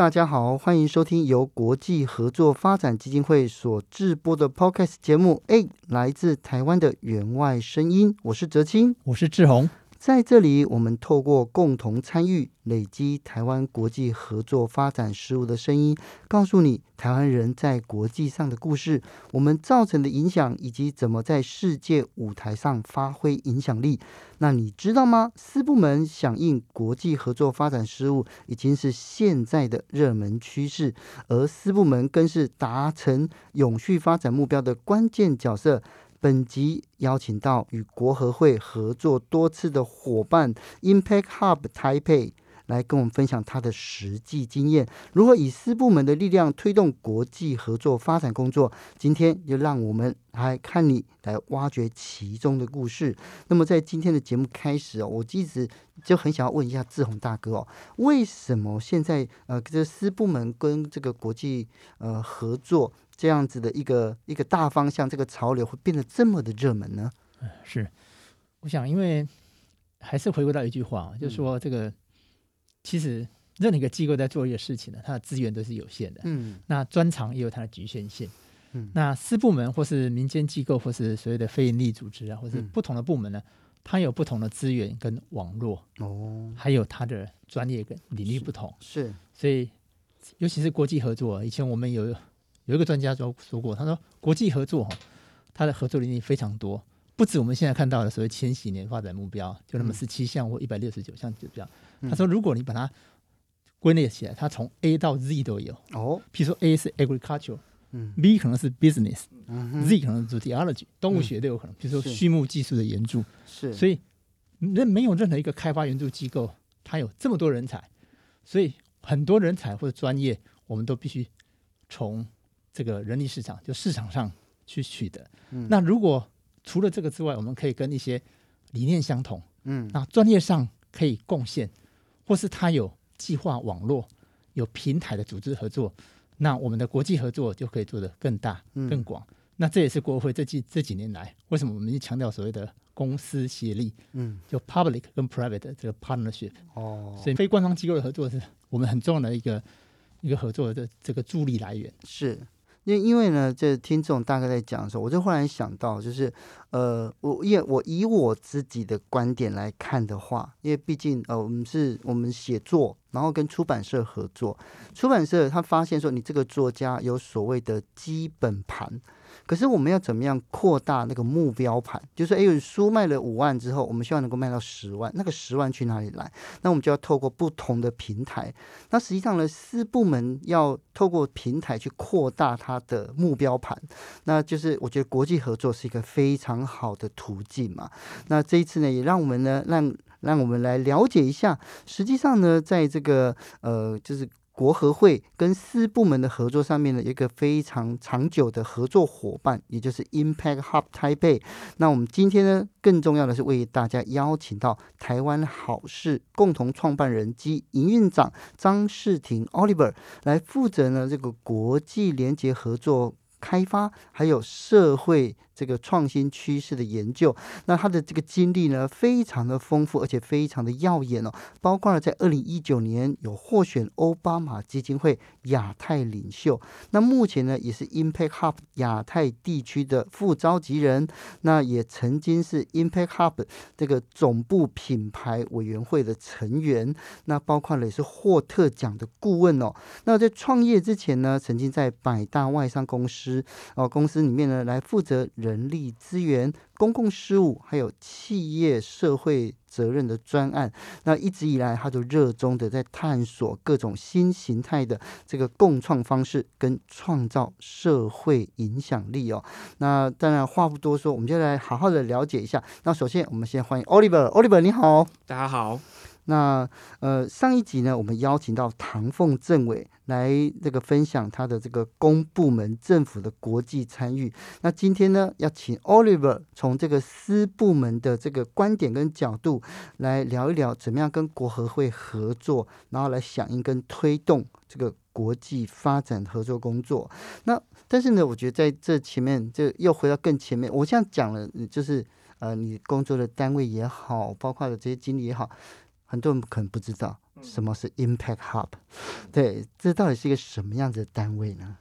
大家好，欢迎收听由国际合作发展基金会所制播的 Podcast 节目。诶，来自台湾的员外声音，我是哲青，我是志宏。在这里，我们透过共同参与，累积台湾国际合作发展事务的声音，告诉你台湾人在国际上的故事，我们造成的影响，以及怎么在世界舞台上发挥影响力。那你知道吗？私部门响应国际合作发展事务，已经是现在的热门趋势，而私部门更是达成永续发展目标的关键角色。本集邀请到与国合会合作多次的伙伴 Impact Hub Taipei 来跟我们分享他的实际经验，如何以私部门的力量推动国际合作发展工作。今天就让我们来看你来挖掘其中的故事。那么在今天的节目开始哦，我一直就很想要问一下志宏大哥哦，为什么现在呃这私部门跟这个国际呃合作？这样子的一个一个大方向，这个潮流会变得这么的热门呢？是，我想，因为还是回归到一句话，就是说，这个、嗯、其实任何一个机构在做一个事情呢，它的资源都是有限的，嗯，那专长也有它的局限性，嗯，那私部门或是民间机构或是所谓的非营利组织啊，或是不同的部门呢，它有不同的资源跟网络哦，还有它的专业跟领域不同，是，是所以尤其是国际合作，以前我们有。有一个专家说说过，他说国际合作哈，它的合作领域非常多，不止我们现在看到的所谓千禧年发展目标，就那么十七项或一百六十九项指标。他说，如果你把它归类起来，它从 A 到 Z 都有哦。譬如说 A 是 agriculture，嗯，B 可能是 business，嗯，Z 可能是 zoology，动物学都有可能。比如说畜牧技术的援助，是，所以任没有任何一个开发援助机构，它有这么多人才，所以很多人才或者专业，我们都必须从。这个人力市场就市场上去取得。嗯，那如果除了这个之外，我们可以跟一些理念相同，嗯，那专业上可以贡献，或是他有计划网络、有平台的组织合作，那我们的国际合作就可以做得更大、更广。嗯，那这也是国会这几这几年来，为什么我们强调所谓的公司协力？嗯，就 public 跟 private 的这个 partnership。哦，所以非官方机构的合作是我们很重要的一个一个合作的这个助力来源。是。因因为呢，这听众大概在讲的时候，我就忽然想到，就是呃，我因为我以我自己的观点来看的话，因为毕竟呃，我们是我们写作，然后跟出版社合作，出版社他发现说，你这个作家有所谓的基本盘。可是我们要怎么样扩大那个目标盘？就是说，哎，书卖了五万之后，我们希望能够卖到十万，那个十万去哪里来？那我们就要透过不同的平台。那实际上呢，四部门要透过平台去扩大它的目标盘，那就是我觉得国际合作是一个非常好的途径嘛。那这一次呢，也让我们呢，让让我们来了解一下，实际上呢，在这个呃，就是。国合会跟私部门的合作上面的，一个非常长久的合作伙伴，也就是 Impact Hub type。那我们今天呢，更重要的是为大家邀请到台湾好事共同创办人及营运长张世廷 Oliver 来负责呢这个国际连结合作开发，还有社会。这个创新趋势的研究，那他的这个经历呢，非常的丰富，而且非常的耀眼哦。包括了在二零一九年有获选欧巴马基金会亚太领袖，那目前呢也是 Impact Hub 亚太地区的副召集人，那也曾经是 Impact Hub 这个总部品牌委员会的成员，那包括了也是获特奖的顾问哦。那在创业之前呢，曾经在百大外商公司哦公司里面呢来负责人。人力资源、公共事务还有企业社会责任的专案。那一直以来，他就热衷的在探索各种新形态的这个共创方式，跟创造社会影响力哦。那当然话不多说，我们就来好好的了解一下。那首先，我们先欢迎 Oliver，Oliver 你好，大家好。那呃，上一集呢，我们邀请到唐凤政委来这个分享他的这个公部门政府的国际参与。那今天呢，要请 Oliver 从这个私部门的这个观点跟角度来聊一聊，怎么样跟国合会合作，然后来响应跟推动这个国际发展合作工作。那但是呢，我觉得在这前面，就又回到更前面，我这样讲了，就是呃，你工作的单位也好，包括的这些经历也好。很多人可能不知道什么是 Impact Hub，对，这到底是一个什么样子的单位呢？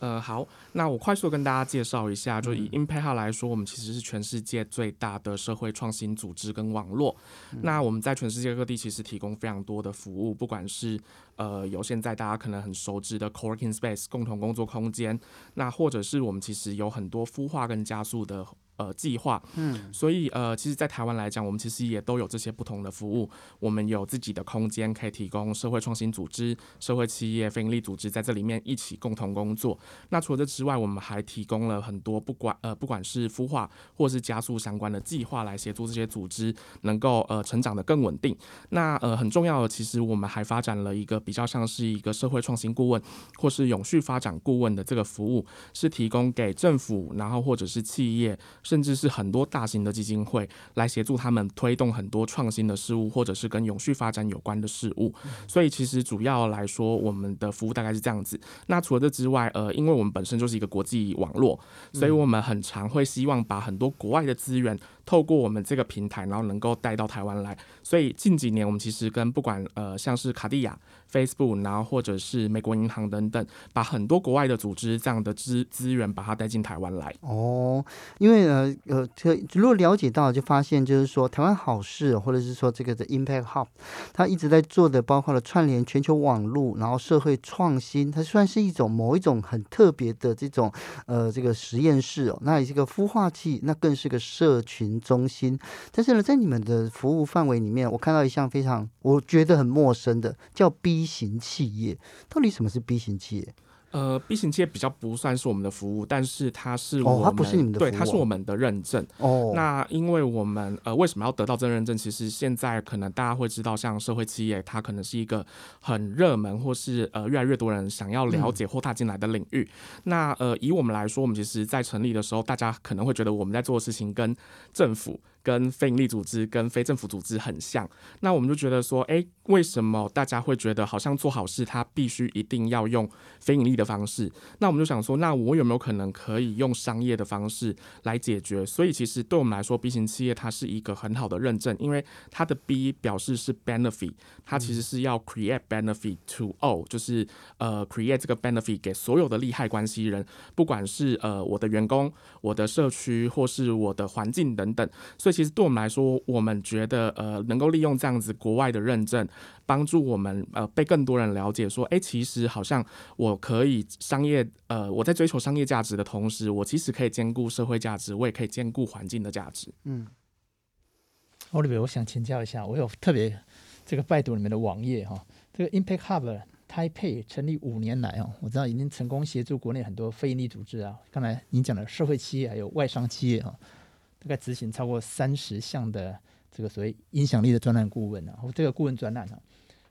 呃，好，那我快速跟大家介绍一下，就以 Impact Hub 来说，我们其实是全世界最大的社会创新组织跟网络。那我们在全世界各地其实提供非常多的服务，不管是呃有现在大家可能很熟知的 Co-working Space 共同工作空间，那或者是我们其实有很多孵化跟加速的。呃，计划，嗯，所以呃，其实，在台湾来讲，我们其实也都有这些不同的服务。我们有自己的空间，可以提供社会创新组织、社会企业、非营利组织在这里面一起共同工作。那除了这之外，我们还提供了很多不管呃，不管是孵化或是加速相关的计划，来协助这些组织能够呃成长的更稳定。那呃，很重要的，其实我们还发展了一个比较像是一个社会创新顾问或是永续发展顾问的这个服务，是提供给政府，然后或者是企业。甚至是很多大型的基金会来协助他们推动很多创新的事物，或者是跟永续发展有关的事物。所以其实主要来说，我们的服务大概是这样子。那除了这之外，呃，因为我们本身就是一个国际网络，所以我们很常会希望把很多国外的资源透过我们这个平台，然后能够带到台湾来。所以近几年，我们其实跟不管呃像是卡地亚、Facebook，然后或者是美国银行等等，把很多国外的组织这样的资资源把它带进台湾来。哦，因为呃呃，如果了解到，就发现就是说，台湾好事，或者是说这个的 Impact Hub，它一直在做的，包括了串联全球网络，然后社会创新，它算是一种某一种很特别的这种呃这个实验室哦。那也是个孵化器，那更是个社群中心。但是呢，在你们的服务范围里面，我看到一项非常我觉得很陌生的，叫 B 型企业。到底什么是 B 型企业？呃，B 型企业比较不算是我们的服务，但是它是我们，哦，它不是你们的服务，对，它是我们的认证。哦，那因为我们呃，为什么要得到这个认证？其实现在可能大家会知道，像社会企业，它可能是一个很热门，或是呃越来越多人想要了解或踏进来的领域。嗯、那呃，以我们来说，我们其实在成立的时候，大家可能会觉得我们在做的事情跟政府。跟非营利组织、跟非政府组织很像，那我们就觉得说，哎，为什么大家会觉得好像做好事，它必须一定要用非营利的方式？那我们就想说，那我有没有可能可以用商业的方式来解决？所以其实对我们来说，B 型企业它是一个很好的认证，因为它的 B 表示是 benefit，它其实是要 create benefit to all，就是呃 create 这个 benefit 给所有的利害关系人，不管是呃我的员工、我的社区或是我的环境等等，所以。其实对我们来说，我们觉得呃，能够利用这样子国外的认证，帮助我们呃被更多人了解，说，哎，其实好像我可以商业呃，我在追求商业价值的同时，我其实可以兼顾社会价值，我也可以兼顾环境的价值。嗯，Oliver，我想请教一下，我有特别这个拜读你们的网页哈，这个 Impact Hub Taipei 成立五年来哦，我知道已经成功协助国内很多非营利组织啊，刚才您讲的社会企业还有外商企业哈。大概执行超过三十项的这个所谓影响力的专案顾问啊，或这个顾问专案啊，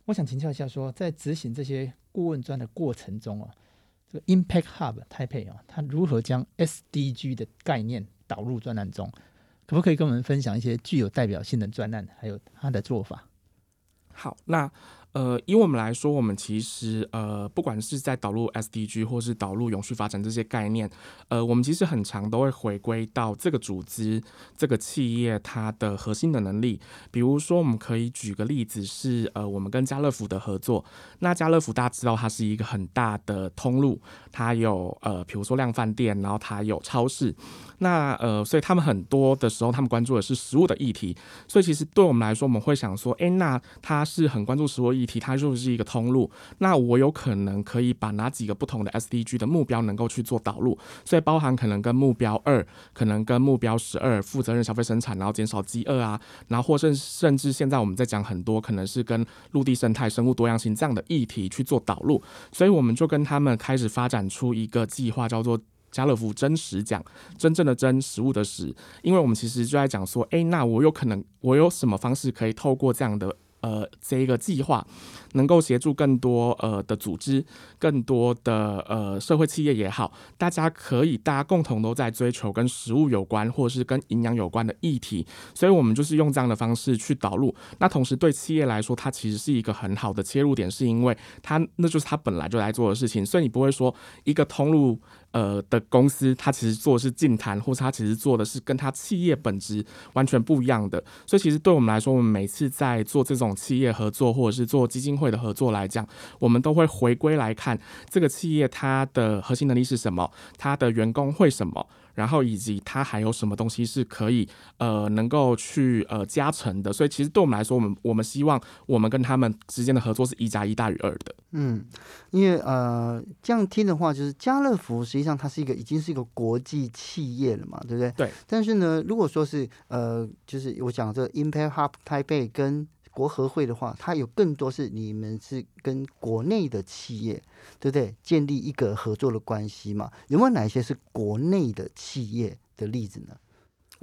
我想请教一下说，在执行这些顾问专的过程中啊，这个 Impact Hub 台北啊，它如何将 SDG 的概念导入专案中？可不可以跟我们分享一些具有代表性的专案，还有它的做法？好，那。呃，以我们来说，我们其实呃，不管是在导入 SDG 或是导入永续发展这些概念，呃，我们其实很常都会回归到这个组织、这个企业它的核心的能力。比如说，我们可以举个例子是，呃，我们跟家乐福的合作。那家乐福大家知道，它是一个很大的通路，它有呃，比如说量贩店，然后它有超市。那呃，所以他们很多的时候，他们关注的是食物的议题。所以其实对我们来说，我们会想说，诶，那他是很关注食物议议题，它就是一个通路。那我有可能可以把哪几个不同的 SDG 的目标能够去做导入，所以包含可能跟目标二，可能跟目标十二，负责任消费生产，然后减少饥饿啊，然后或甚甚至现在我们在讲很多可能是跟陆地生态、生物多样性这样的议题去做导入，所以我们就跟他们开始发展出一个计划，叫做。家乐福真实奖，真正的真，食物的食，因为我们其实就在讲说，诶，那我有可能，我有什么方式可以透过这样的。呃，这一个计划能够协助更多呃的组织，更多的呃社会企业也好，大家可以大家共同都在追求跟食物有关或者是跟营养有关的议题，所以我们就是用这样的方式去导入。那同时对企业来说，它其实是一个很好的切入点，是因为它那就是它本来就来做的事情，所以你不会说一个通路呃的公司，他其实做的是净谈，或者他其实做的是跟他企业本质完全不一样的。所以其实对我们来说，我们每次在做这种。企业合作或者是做基金会的合作来讲，我们都会回归来看这个企业它的核心能力是什么，它的员工会什么，然后以及它还有什么东西是可以呃能够去呃加成的。所以其实对我们来说，我们我们希望我们跟他们之间的合作是一加一大于二的。嗯，因为呃这样听的话，就是家乐福实际上它是一个已经是一个国际企业了嘛，对不对？对。但是呢，如果说是呃就是我讲这个 Impact Hub Taipei 跟国合会的话，它有更多是你们是跟国内的企业，对不对？建立一个合作的关系嘛？有没有哪些是国内的企业的例子呢？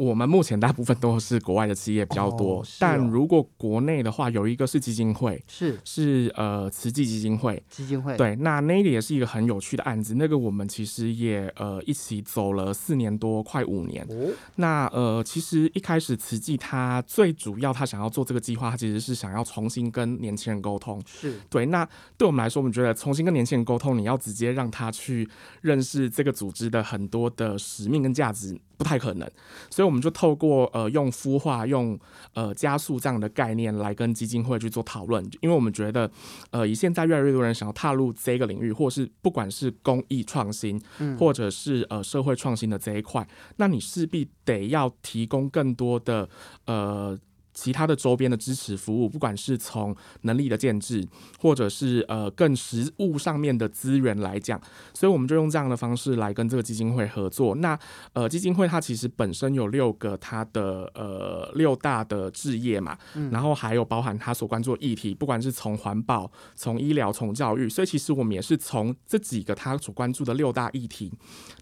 我们目前大部分都是国外的企业比较多，哦哦、但如果国内的话，有一个是基金会，是是呃慈济基金会，基金会对，那那个也是一个很有趣的案子，那个我们其实也呃一起走了四年多，快五年。哦、那呃其实一开始慈济他最主要他想要做这个计划，他其实是想要重新跟年轻人沟通，是对。那对我们来说，我们觉得重新跟年轻人沟通，你要直接让他去认识这个组织的很多的使命跟价值。不太可能，所以我们就透过呃用孵化、用呃加速这样的概念来跟基金会去做讨论，因为我们觉得呃以现在越来越多人想要踏入这个领域，或是不管是公益创新，或者是呃社会创新的这一块，那你势必得要提供更多的呃。其他的周边的支持服务，不管是从能力的建制，或者是呃更实物上面的资源来讲，所以我们就用这样的方式来跟这个基金会合作。那呃基金会它其实本身有六个它的呃六大的置业嘛，嗯、然后还有包含它所关注的议题，不管是从环保、从医疗、从教育，所以其实我们也是从这几个它所关注的六大议题，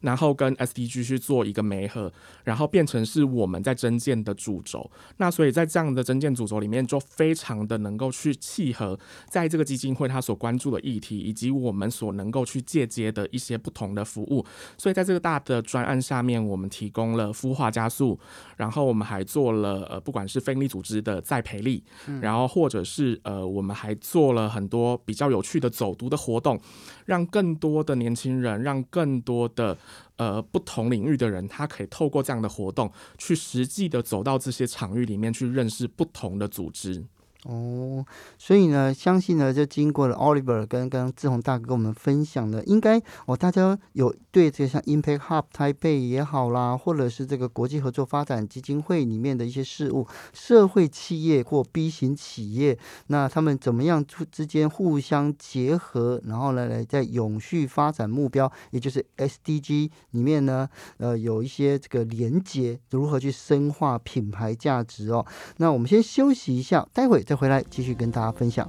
然后跟 SDG 去做一个媒合，然后变成是我们在征建的主轴。那所以在这这样的征件主轴里面，就非常的能够去契合在这个基金会他所关注的议题，以及我们所能够去借接的一些不同的服务。所以在这个大的专案下面，我们提供了孵化加速，然后我们还做了呃，不管是非营利组织的再培力，然后或者是呃，我们还做了很多比较有趣的走读的活动，让更多的年轻人，让更多的。呃，不同领域的人，他可以透过这样的活动，去实际的走到这些场域里面去认识不同的组织。哦，所以呢，相信呢，就经过了 Oliver 跟跟志宏大哥跟我们分享的，应该哦，大家有对这个像 Impact Hub 台北也好啦，或者是这个国际合作发展基金会里面的一些事务，社会企业或 B 型企业，那他们怎么样之间互相结合，然后呢，来在永续发展目标，也就是 SDG 里面呢，呃，有一些这个连接，如何去深化品牌价值哦？那我们先休息一下，待会。再回来继续跟大家分享。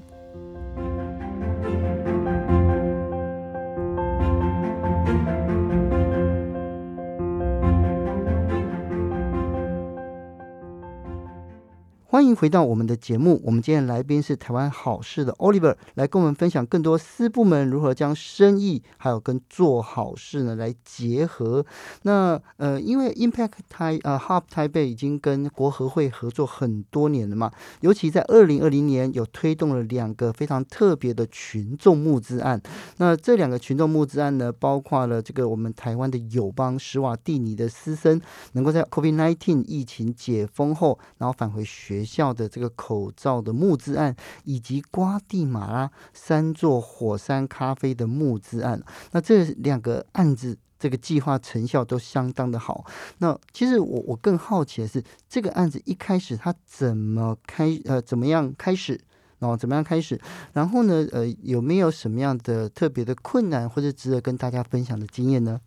欢迎回到我们的节目。我们今天来宾是台湾好事的 Oliver，来跟我们分享更多私部门如何将生意还有跟做好事呢来结合。那呃，因为 Impact 台呃 Hub 台北已经跟国合会合作很多年了嘛，尤其在二零二零年有推动了两个非常特别的群众募资案。那这两个群众募资案呢，包括了这个我们台湾的友邦史瓦蒂尼的师生，能够在 COVID-19 疫情解封后，然后返回学。学校的这个口罩的募资案，以及瓜地马拉三座火山咖啡的募资案，那这两个案子这个计划成效都相当的好。那其实我我更好奇的是，这个案子一开始它怎么开呃怎么样开始？然后怎么样开始？然后呢，呃，有没有什么样的特别的困难或者值得跟大家分享的经验呢？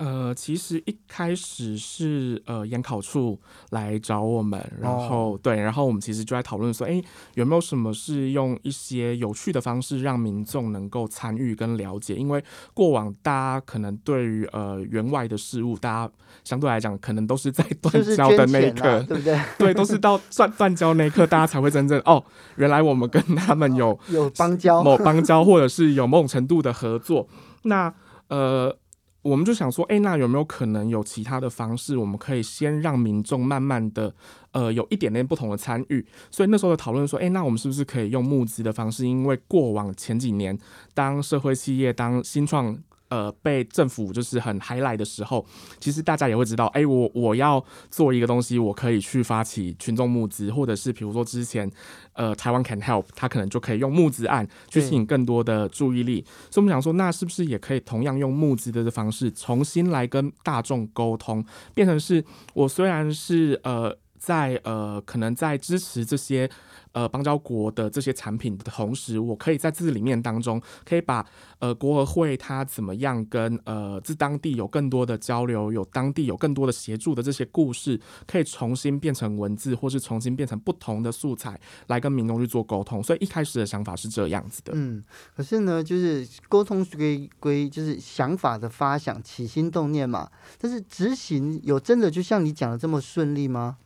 呃，其实一开始是呃研考处来找我们，然后、哦、对，然后我们其实就在讨论说，哎，有没有什么是用一些有趣的方式让民众能够参与跟了解？因为过往大家可能对于呃员外的事物，大家相对来讲可能都是在断交的那一刻，对不对？对，都是到断断交那一刻，大家才会真正哦，原来我们跟他们有、哦、有邦交，某邦交，或者是有某种程度的合作。那呃。我们就想说，哎，那有没有可能有其他的方式，我们可以先让民众慢慢的，呃，有一点点不同的参与。所以那时候的讨论说，哎，那我们是不是可以用募资的方式？因为过往前几年，当社会企业、当新创。呃，被政府就是很 highlight 的时候，其实大家也会知道，哎、欸，我我要做一个东西，我可以去发起群众募资，或者是比如说之前，呃，台湾 Can Help，他可能就可以用募资案去吸引更多的注意力。所以我们想说，那是不是也可以同样用募资的方式，重新来跟大众沟通，变成是我虽然是呃在呃可能在支持这些。呃，邦交国的这些产品的同时，我可以在这里面当中，可以把呃国合会它怎么样跟呃自当地有更多的交流，有当地有更多的协助的这些故事，可以重新变成文字，或是重新变成不同的素材来跟民众去做沟通。所以一开始的想法是这样子的。嗯，可是呢，就是沟通归归，就是想法的发想、起心动念嘛，但是执行有真的就像你讲的这么顺利吗？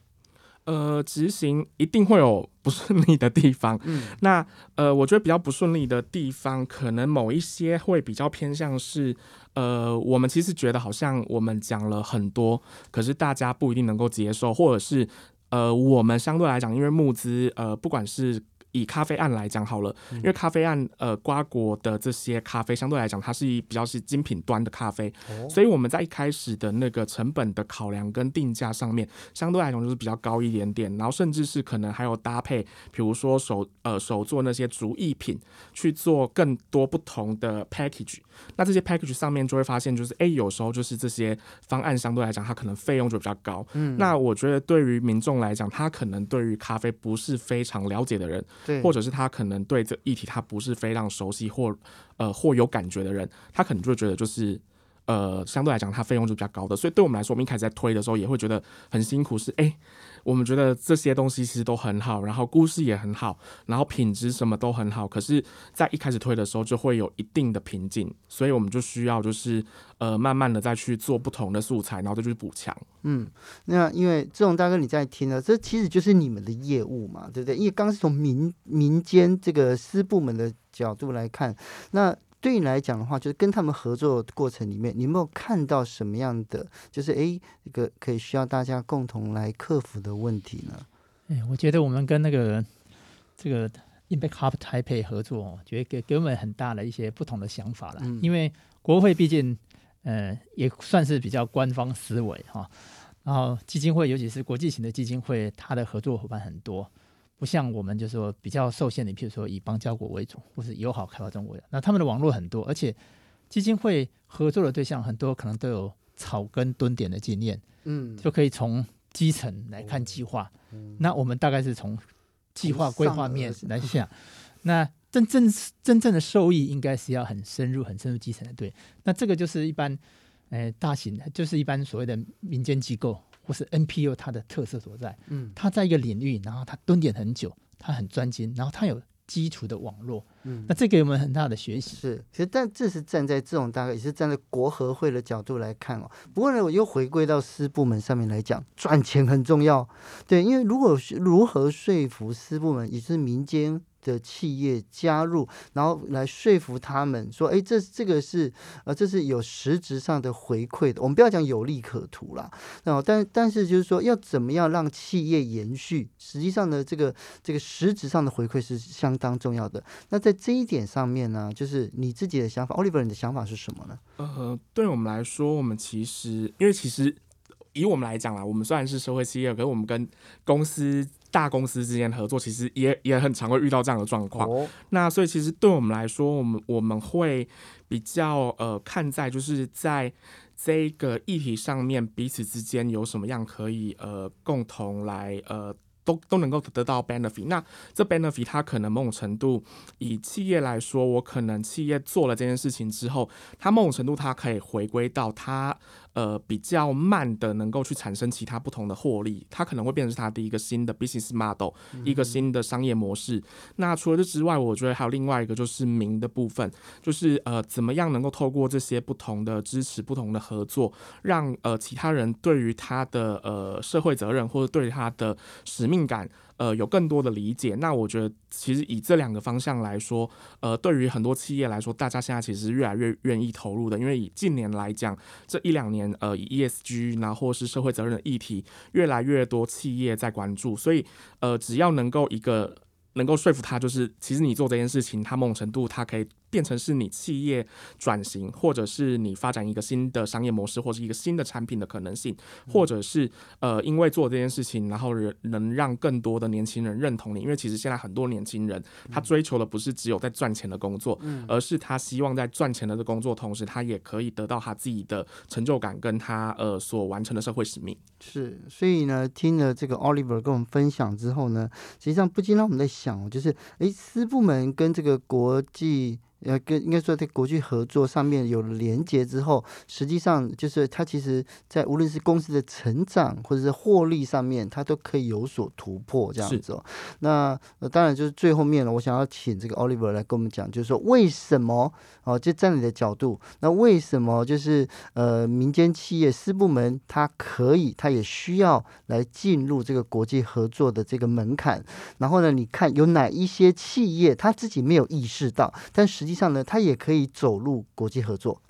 呃，执行一定会有不顺利的地方。嗯，那呃，我觉得比较不顺利的地方，可能某一些会比较偏向是，呃，我们其实觉得好像我们讲了很多，可是大家不一定能够接受，或者是呃，我们相对来讲，因为募资，呃，不管是。以咖啡案来讲好了，因为咖啡案，呃，瓜果的这些咖啡相对来讲，它是比较是精品端的咖啡，所以我们在一开始的那个成本的考量跟定价上面，相对来讲就是比较高一点点，然后甚至是可能还有搭配，比如说手呃手做那些竹艺品，去做更多不同的 package，那这些 package 上面就会发现，就是哎，有时候就是这些方案相对来讲，它可能费用就比较高，嗯，那我觉得对于民众来讲，他可能对于咖啡不是非常了解的人。或者是他可能对这议题他不是非常熟悉或呃或有感觉的人，他可能就会觉得就是呃相对来讲他费用就比较高的，所以对我们来说，我们一开始在推的时候也会觉得很辛苦是，是、欸、哎，我们觉得这些东西其实都很好，然后故事也很好，然后品质什么都很好，可是，在一开始推的时候就会有一定的瓶颈，所以我们就需要就是。呃，慢慢的再去做不同的素材，然后再去补强。嗯，那因为这种大哥你在听呢，这其实就是你们的业务嘛，对不对？因为刚是从民民间这个私部门的角度来看，那对你来讲的话，就是跟他们合作的过程里面，你有没有看到什么样的，就是哎，一个可以需要大家共同来克服的问题呢？哎，我觉得我们跟那个这个 Impact Hub Taipei 合作，觉得给给我们很大的一些不同的想法了，嗯、因为国会毕竟。呃，也算是比较官方思维哈。然后基金会，尤其是国际型的基金会，它的合作伙伴很多，不像我们就是说比较受限的，譬如说以邦交国为主，或是友好开发中国的，那他们的网络很多，而且基金会合作的对象很多，可能都有草根蹲点的经验，嗯，就可以从基层来看计划。嗯、那我们大概是从计划规划面来想，那。真正真正的受益应该是要很深入、很深入基层的，对。那这个就是一般，呃，大型的，就是一般所谓的民间机构或是 NPU 它的特色所在。嗯，它在一个领域，然后它蹲点很久，它很专精，然后它有基础的网络。嗯，那这给我们很大的学习。是，其实但这是站在这种大概也是站在国合会的角度来看哦。不过呢，我又回归到私部门上面来讲，赚钱很重要。对，因为如果如何说服私部门，也是民间。的企业加入，然后来说服他们说：“哎，这这个是呃，这是有实质上的回馈的。我们不要讲有利可图啦，然后但但是就是说，要怎么样让企业延续？实际上的这个这个实质上的回馈是相当重要的。那在这一点上面呢，就是你自己的想法，Oliver，你的想法是什么呢？呃，对我们来说，我们其实因为其实以我们来讲啦，我们虽然是社会企业，可是我们跟公司。大公司之间合作，其实也也很常会遇到这样的状况。Oh. 那所以其实对我们来说，我们我们会比较呃看在就是在这个议题上面，彼此之间有什么样可以呃共同来呃都都能够得到 benefit。那这 benefit 它可能某种程度以企业来说，我可能企业做了这件事情之后，它某种程度它可以回归到它。呃，比较慢的能够去产生其他不同的获利，它可能会变成是它的一个新的 business model，一个新的商业模式。那除了这之外，我觉得还有另外一个就是名的部分，就是呃，怎么样能够透过这些不同的支持、不同的合作，让呃其他人对于他的呃社会责任或者对于他的使命感。呃，有更多的理解。那我觉得，其实以这两个方向来说，呃，对于很多企业来说，大家现在其实越来越愿意投入的。因为以近年来讲，这一两年，呃，以 ESG 然后是社会责任的议题，越来越多企业在关注。所以，呃，只要能够一个能够说服他，就是其实你做这件事情，他某种程度他可以。变成是你企业转型，或者是你发展一个新的商业模式，或者是一个新的产品的可能性，或者是呃，因为做这件事情，然后人能让更多的年轻人认同你。因为其实现在很多年轻人，他追求的不是只有在赚钱的工作，而是他希望在赚钱的工作同时，他也可以得到他自己的成就感，跟他呃所完成的社会使命。是，所以呢，听了这个 Oliver 跟我们分享之后呢，实际上不禁让我们在想，就是诶，私部门跟这个国际。呃，跟应该说在国际合作上面有了连接之后，实际上就是它其实，在无论是公司的成长或者是获利上面，它都可以有所突破这样子哦。那呃，当然就是最后面了，我想要请这个 Oliver 来跟我们讲，就是说为什么哦，就站你的角度，那为什么就是呃民间企业私部门它可以，它也需要来进入这个国际合作的这个门槛？然后呢，你看有哪一些企业他自己没有意识到，但实际上呢，它也可以走入国际合作。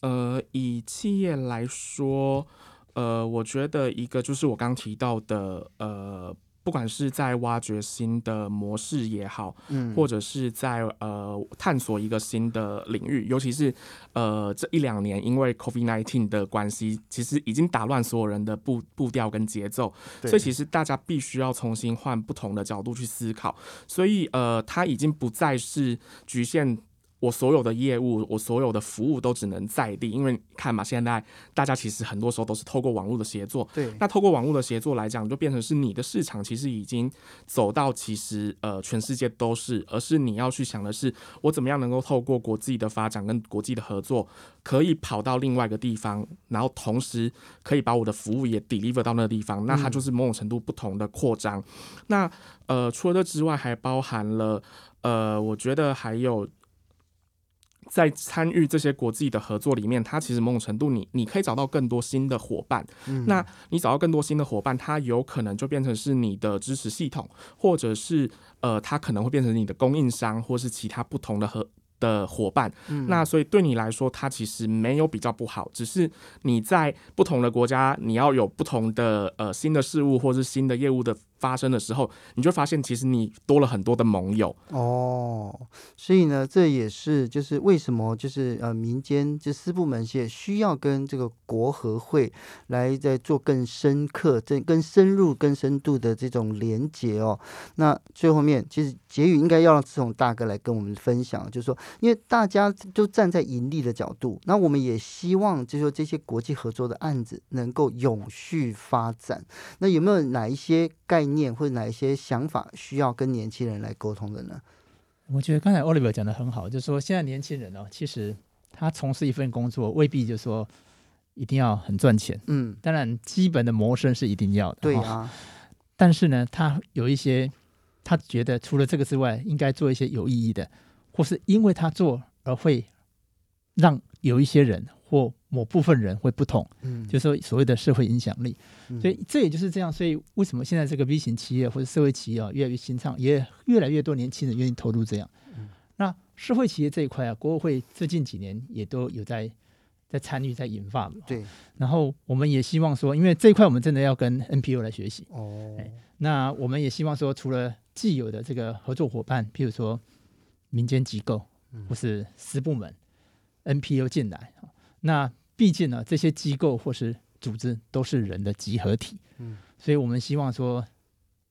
呃，以企业来说，呃，我觉得一个就是我刚提到的，呃。不管是在挖掘新的模式也好，嗯，或者是在呃探索一个新的领域，尤其是呃这一两年因为 COVID-19 的关系，其实已经打乱所有人的步步调跟节奏，所以其实大家必须要重新换不同的角度去思考，所以呃，它已经不再是局限。我所有的业务，我所有的服务都只能在地，因为看嘛，现在大家其实很多时候都是透过网络的协作。对。那透过网络的协作来讲，就变成是你的市场其实已经走到其实呃全世界都是，而是你要去想的是，我怎么样能够透过国际的发展跟国际的合作，可以跑到另外一个地方，然后同时可以把我的服务也 deliver 到那个地方，那它就是某种程度不同的扩张。嗯。那呃，除了这之外，还包含了呃，我觉得还有。在参与这些国际的合作里面，它其实某种程度你你可以找到更多新的伙伴。嗯。那你找到更多新的伙伴，它有可能就变成是你的支持系统，或者是呃，它可能会变成你的供应商，或是其他不同的合的伙伴。嗯。那所以对你来说，它其实没有比较不好，只是你在不同的国家，你要有不同的呃新的事物，或是新的业务的。发生的时候，你就发现其实你多了很多的盟友哦，所以呢，这也是就是为什么就是呃民间这私部门也需要跟这个国合会来在做更深刻、更更深入、更深度的这种连接哦。那最后面其实结语应该要让志宏大哥来跟我们分享，就是说，因为大家都站在盈利的角度，那我们也希望就是说这些国际合作的案子能够永续发展。那有没有哪一些概念？或者哪一些想法需要跟年轻人来沟通的呢？我觉得刚才 Oliver 讲的很好，就是说现在年轻人哦，其实他从事一份工作未必就是说一定要很赚钱，嗯，当然基本的谋生是一定要的，对啊。但是呢，他有一些他觉得除了这个之外，应该做一些有意义的，或是因为他做而会让有一些人或某部分人会不同，嗯，就是说所谓的社会影响力。所以这也就是这样，所以为什么现在这个 V 型企业或者社会企业啊越来越兴盛，也越来越多年轻人愿意投入这样。那社会企业这一块啊，国合会最近几年也都有在在参与在引发。对。然后我们也希望说，因为这一块我们真的要跟 NPO 来学习。哦。那我们也希望说，除了既有的这个合作伙伴，譬如说民间机构或是私部门 NPO 进来，那毕竟呢，这些机构或是组织都是人的集合体，嗯，所以我们希望说，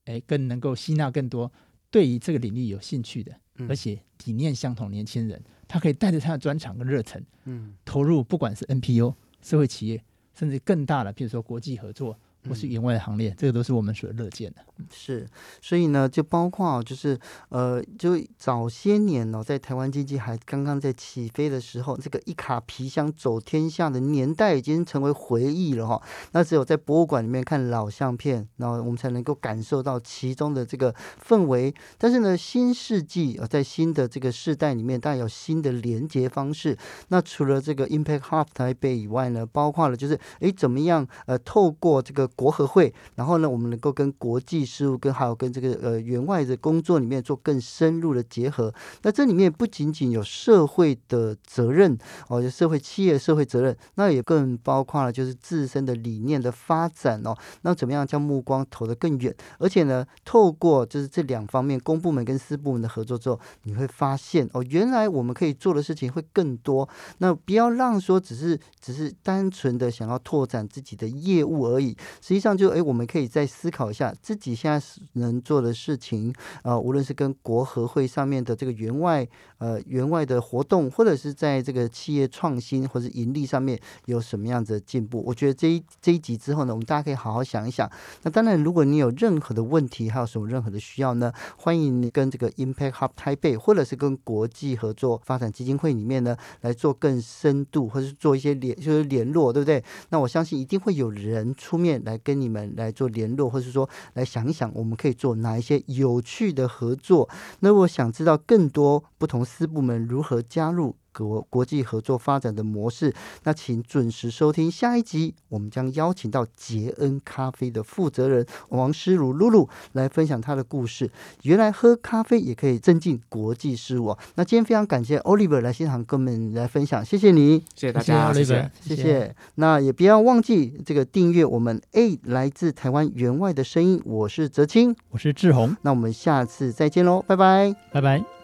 哎，更能够吸纳更多对于这个领域有兴趣的，而且理念相同年轻人，他可以带着他的专长跟热忱，嗯，投入不管是 NPO 社会企业，甚至更大的，譬如说国际合作或是员外的行列，这个都是我们所乐见的。是，所以呢，就包括就是呃，就早些年哦，在台湾经济还刚刚在起飞的时候，这个一卡皮箱走天下的年代已经成为回忆了哈。那只有在博物馆里面看老相片，然后我们才能够感受到其中的这个氛围。但是呢，新世纪呃，在新的这个世代里面，当然有新的连接方式。那除了这个 Impact Hub 台北以外呢，包括了就是哎，怎么样呃，透过这个国合会，然后呢，我们能够跟国际事务跟还有跟这个呃援外的工作里面做更深入的结合，那这里面不仅仅有社会的责任哦，就社会企业社会责任，那也更包括了就是自身的理念的发展哦。那怎么样将目光投得更远？而且呢，透过就是这两方面公部门跟私部门的合作之后，你会发现哦，原来我们可以做的事情会更多。那不要让说只是只是单纯的想要拓展自己的业务而已，实际上就哎，我们可以再思考一下自己现在能做的事情，呃，无论是跟国合会上面的这个员外，呃，员外的活动，或者是在这个企业创新或者盈利上面有什么样子的进步，我觉得这一这一集之后呢，我们大家可以好好想一想。那当然，如果你有任何的问题，还有什么任何的需要呢，欢迎你跟这个 Impact Hub 台北，或者是跟国际合作发展基金会里面呢来做更深度，或者是做一些联就是联络，对不对？那我相信一定会有人出面来来跟你们来做联络，或是说来想一想我们。可以做哪一些有趣的合作？那我想知道更多不同师部门如何加入。国国际合作发展的模式，那请准时收听下一集，我们将邀请到杰恩咖啡的负责人王诗如露露来分享她的故事。原来喝咖啡也可以增进国际事务。那今天非常感谢 Oliver 来现场跟我们来分享，谢谢你，谢谢大家，谢谢，谢谢。谢谢那也不要忘记这个订阅我们 A 来自台湾援外的声音，我是泽清，我是志宏，那我们下次再见喽，拜拜，拜拜。